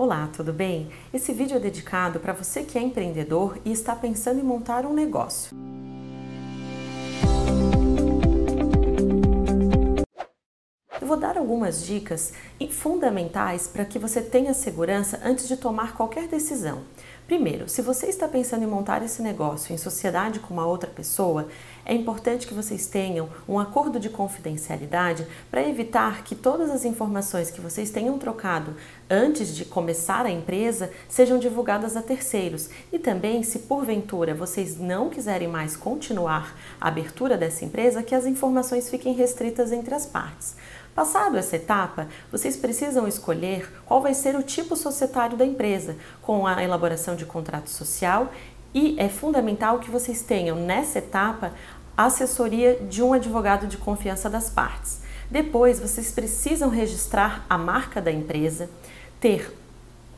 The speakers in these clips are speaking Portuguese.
Olá, tudo bem? Esse vídeo é dedicado para você que é empreendedor e está pensando em montar um negócio. Eu vou dar algumas dicas fundamentais para que você tenha segurança antes de tomar qualquer decisão. Primeiro, se você está pensando em montar esse negócio em sociedade com uma outra pessoa, é importante que vocês tenham um acordo de confidencialidade para evitar que todas as informações que vocês tenham trocado antes de começar a empresa sejam divulgadas a terceiros. E também, se porventura vocês não quiserem mais continuar a abertura dessa empresa, que as informações fiquem restritas entre as partes. Passado essa etapa, vocês precisam escolher qual vai ser o tipo societário da empresa, com a elaboração de contrato social e é fundamental que vocês tenham nessa etapa a assessoria de um advogado de confiança das partes. Depois, vocês precisam registrar a marca da empresa, ter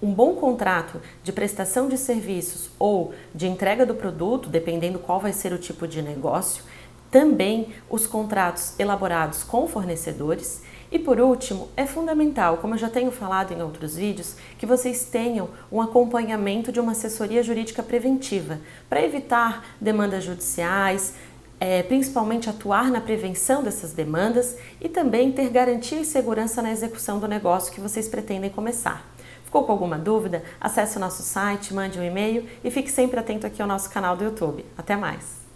um bom contrato de prestação de serviços ou de entrega do produto, dependendo qual vai ser o tipo de negócio, também os contratos elaborados com fornecedores e por último, é fundamental, como eu já tenho falado em outros vídeos, que vocês tenham um acompanhamento de uma assessoria jurídica preventiva para evitar demandas judiciais, é, principalmente atuar na prevenção dessas demandas e também ter garantia e segurança na execução do negócio que vocês pretendem começar. Ficou com alguma dúvida? Acesse o nosso site, mande um e-mail e fique sempre atento aqui ao nosso canal do YouTube. Até mais!